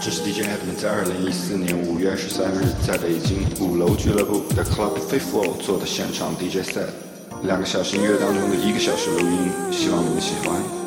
这是 DJ Evan 在二零一四年五月二十三日在北京五楼俱乐部的 Club Fifth Floor 做的现场 DJ set，两个小时音乐当中的一个小时录音，希望你们喜欢。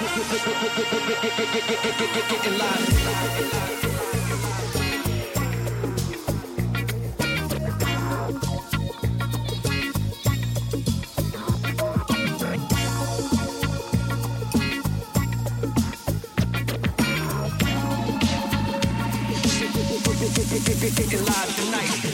Getting live.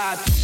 At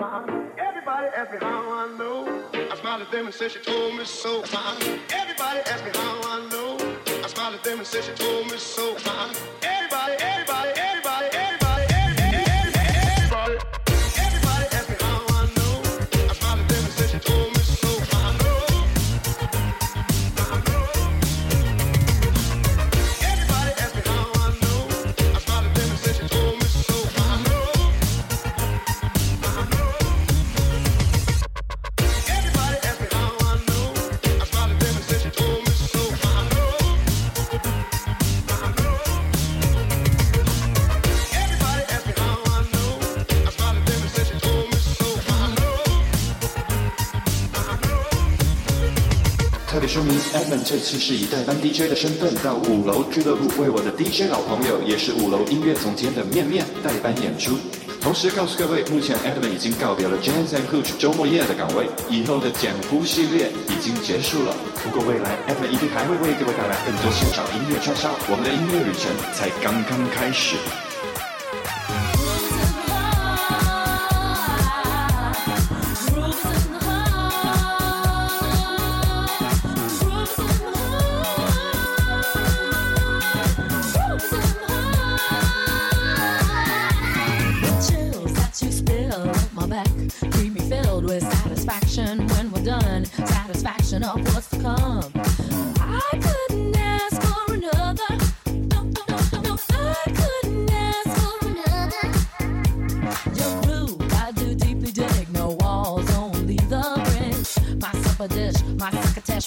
Everybody asked me how I know. I smiled at them and said she told me so. Everybody asked me how I know. I smiled at them and said she told me so. Everybody, everybody, 这次是以代班 DJ 的身份到五楼俱乐部为我的 DJ 老朋友，也是五楼音乐总监的面面代班演出。同时告诉各位，目前 Adam 已经告别了 Jazz and Coach 周末夜的岗位，以后的简湖系列已经结束了。不过未来 Adam 一定还会为各位带来更多现场音乐串烧，我们的音乐旅程才刚刚开始。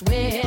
Were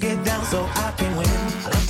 hey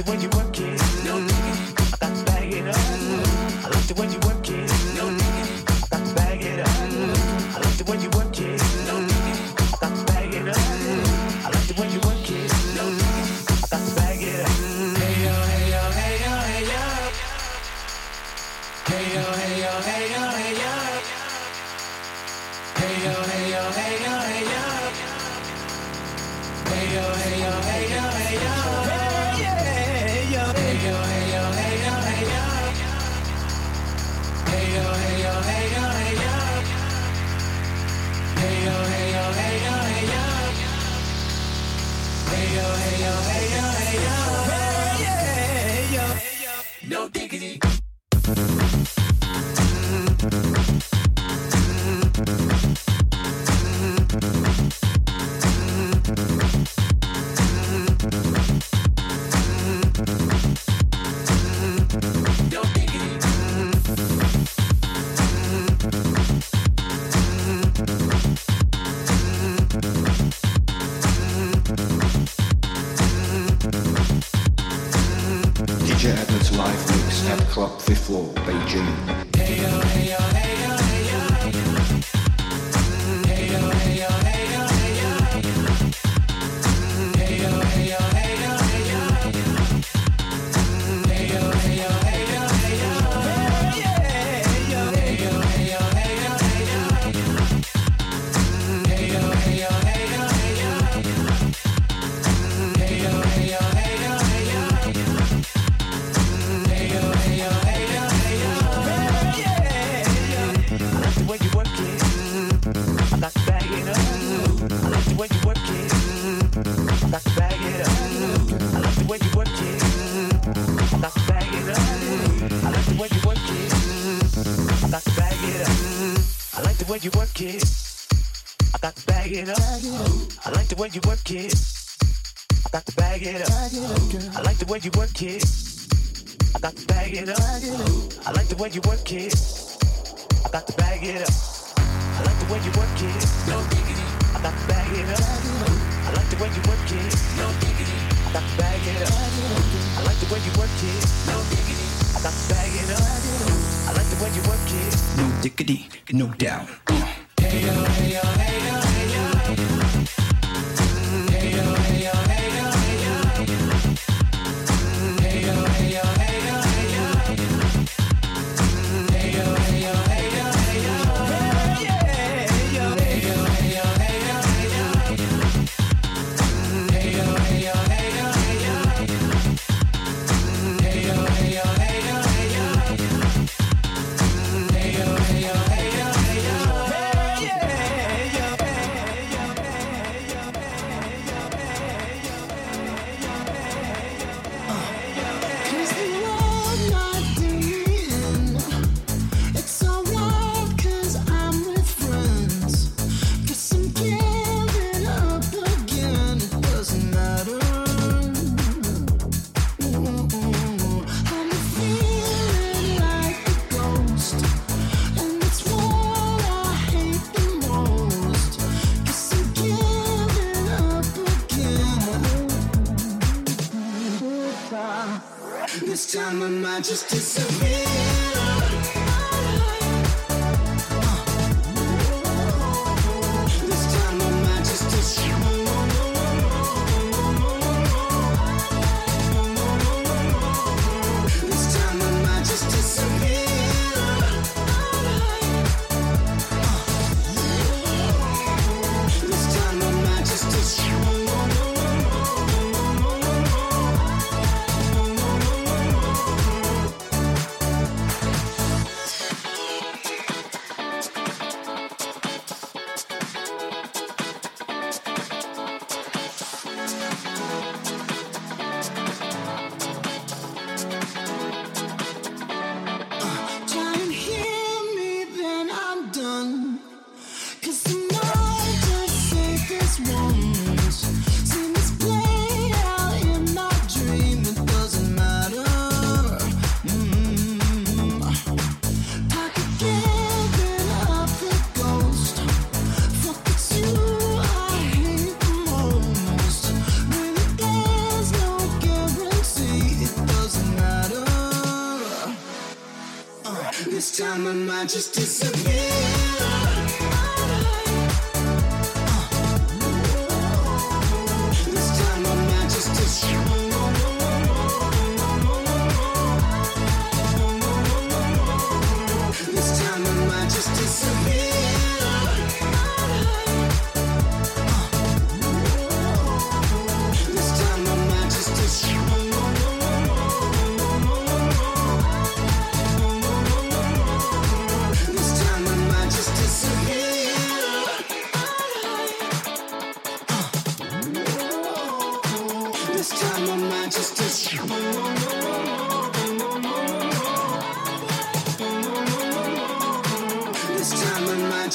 way you work it. I got to bag it up. I like the way you work it. I got to bag it up. I like the way you work it. I got to bag it up. I like the way you work it. I got to bag it up. I like the way you work it. No diggity. I got to bag it up. I like the way you work it. No diggity. I got to bag it up. I like the way you work it. No diggity. I got to bag it up. I like the way you work it. No diggity, no doubt. Hey yo, hey yo, hey yo. time I might just disappear.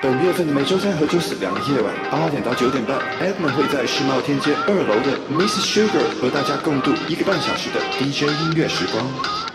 本月份的每周三和周四两个夜晚，八点到九点半，Edmond 会在世贸天阶二楼的 Miss Sugar 和大家共度一个半小时的 DJ 音乐时光。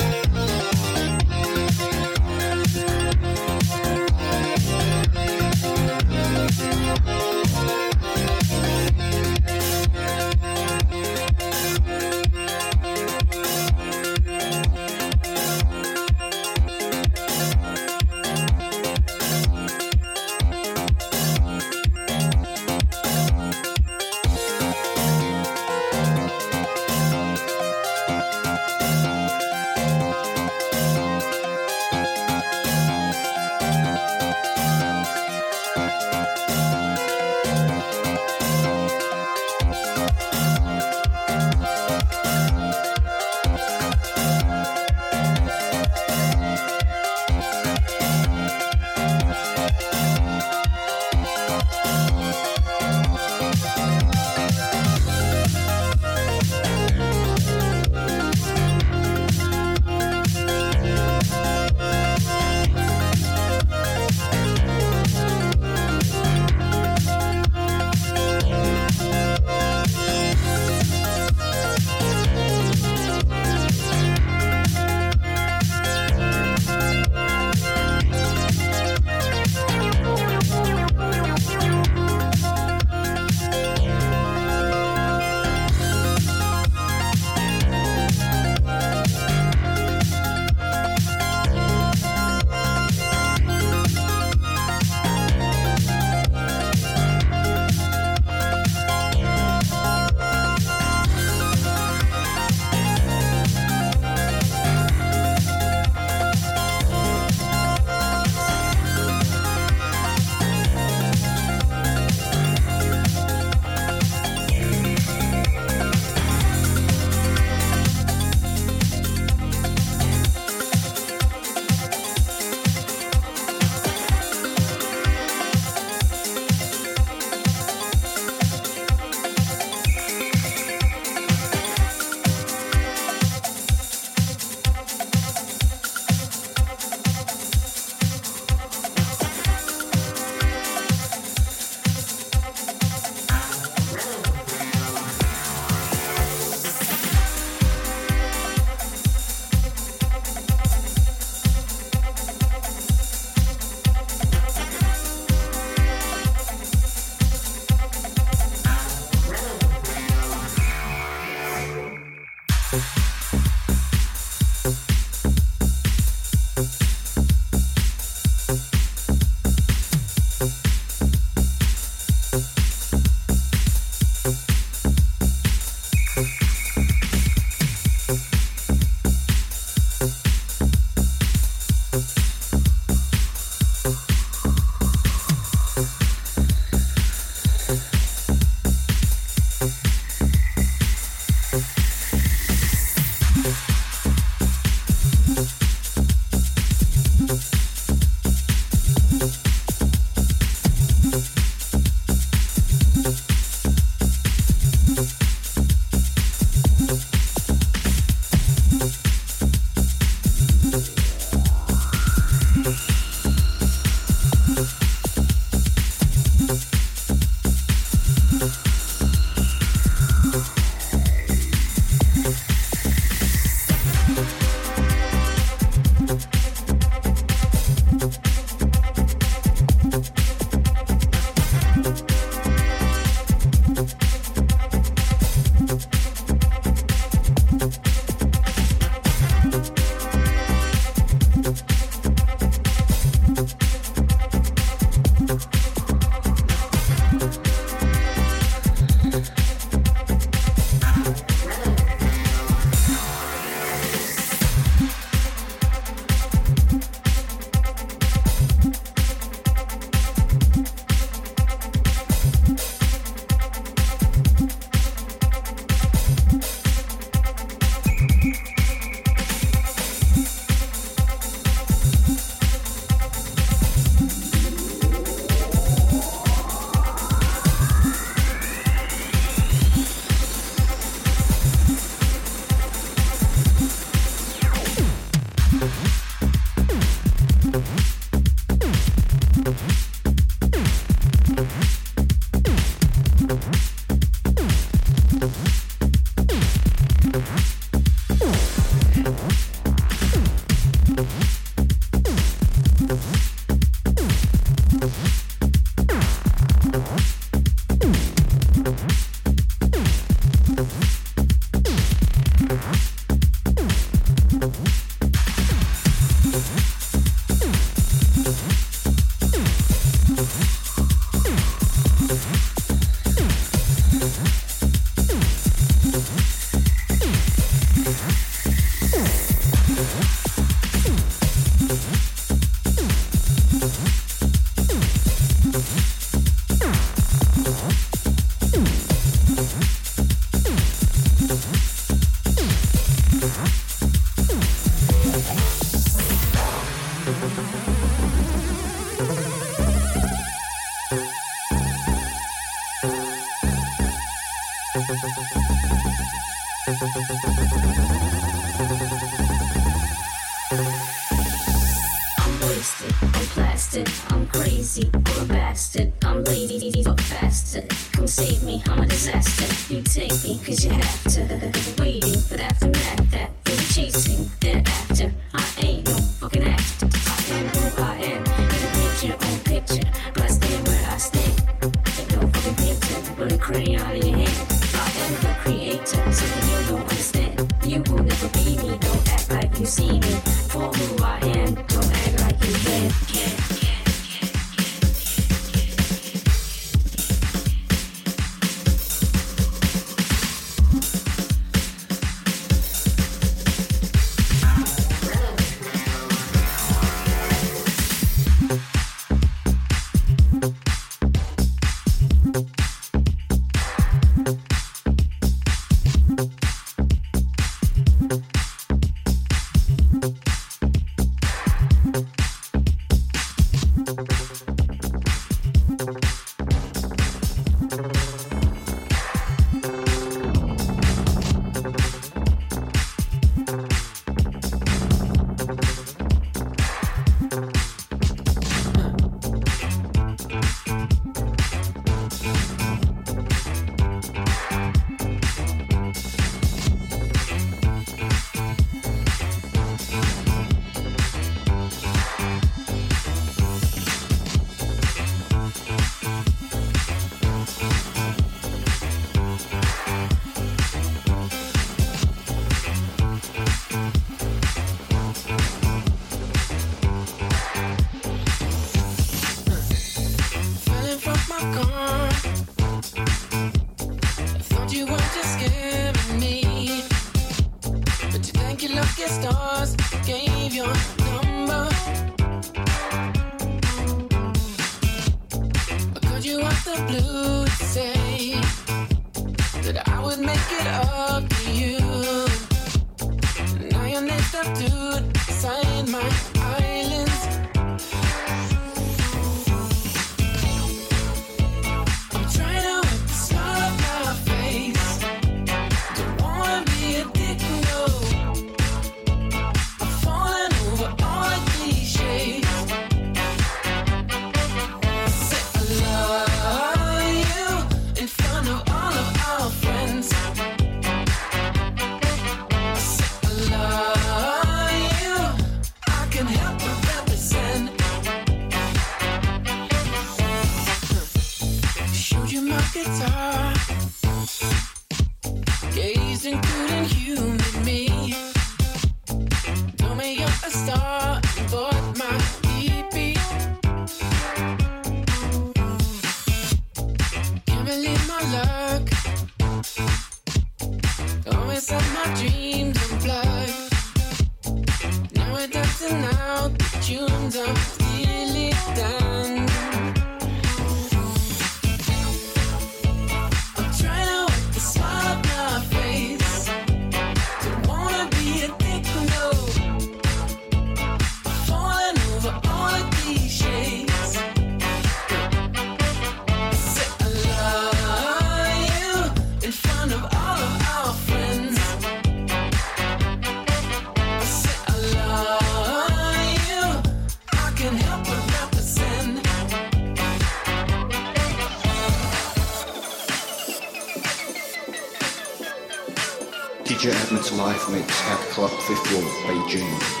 15th, Beijing.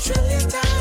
眷恋它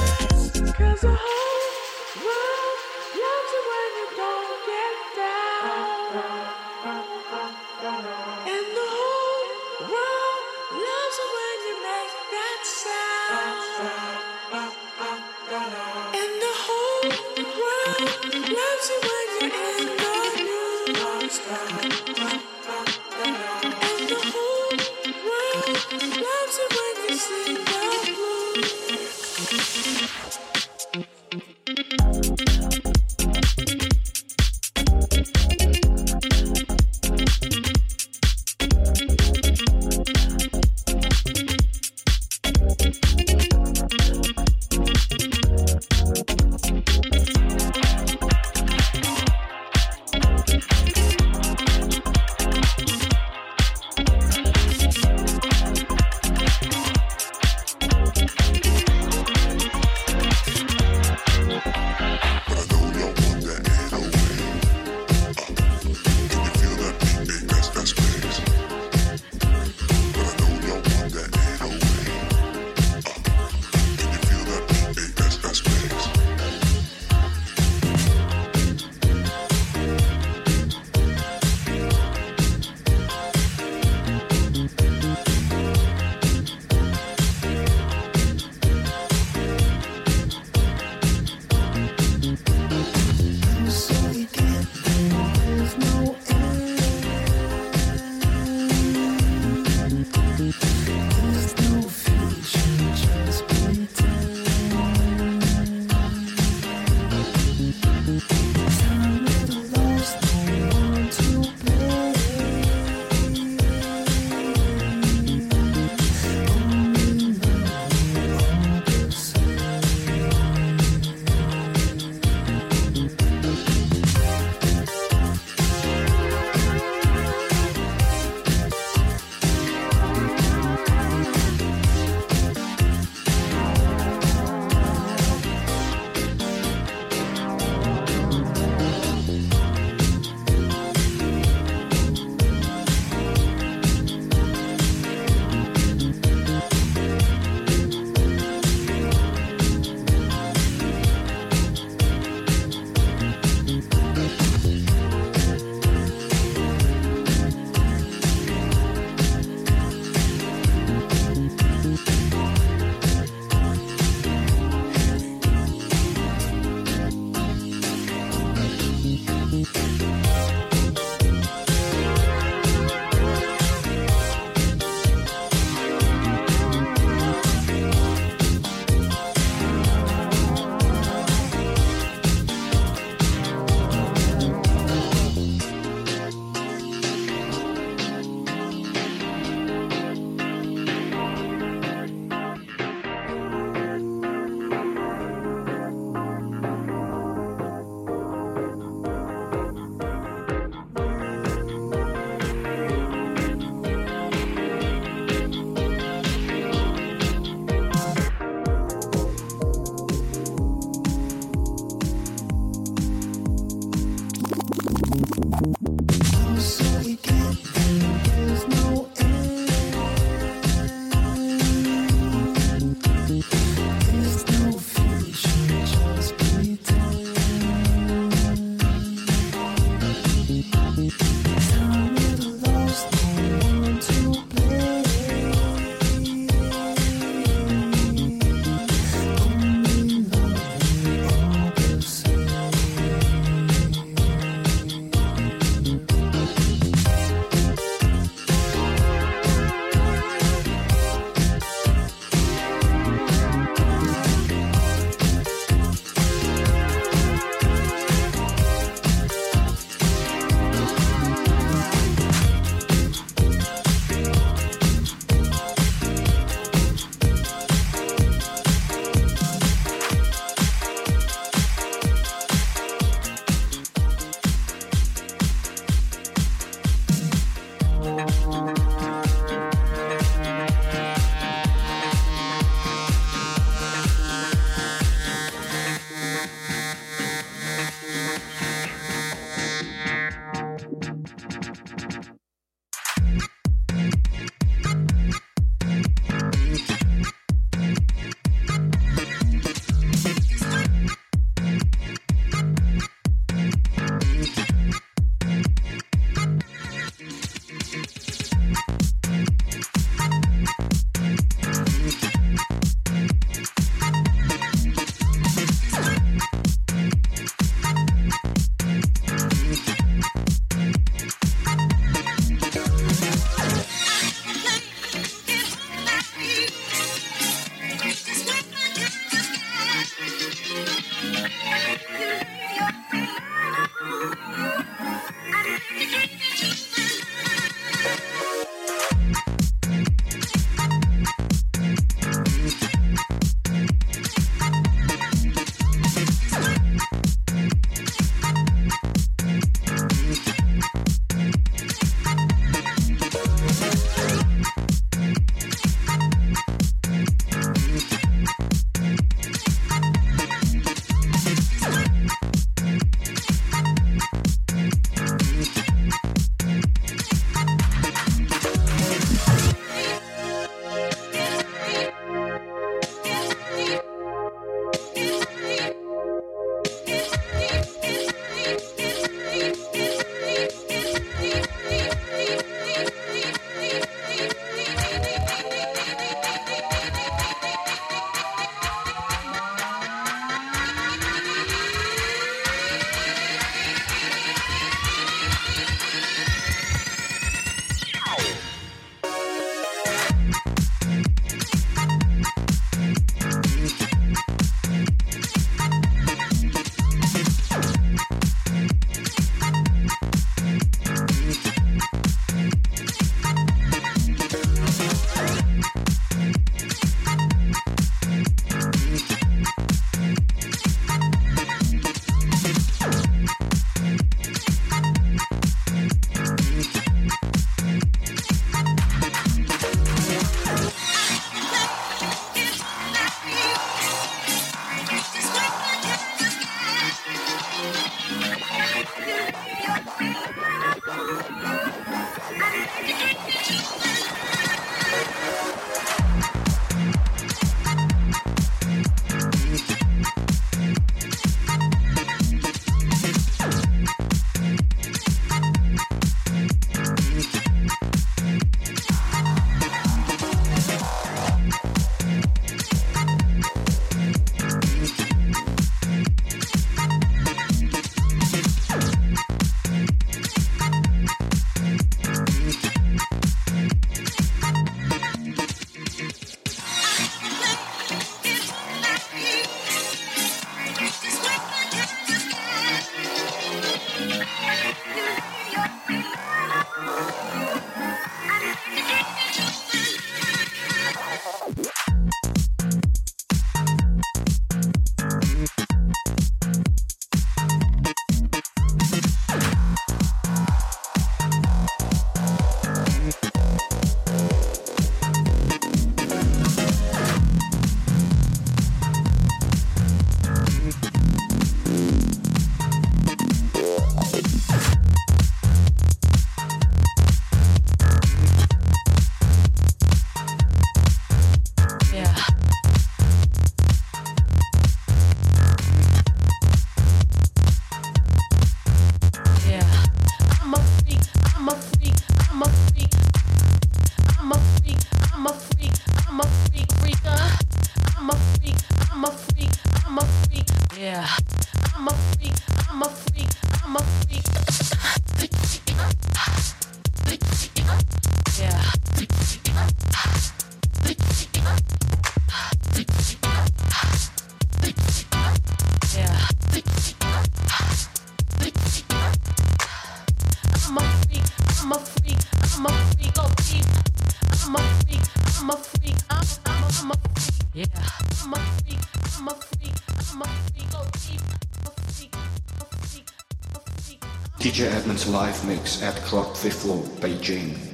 Live mix at Club Fifth Floor, Beijing.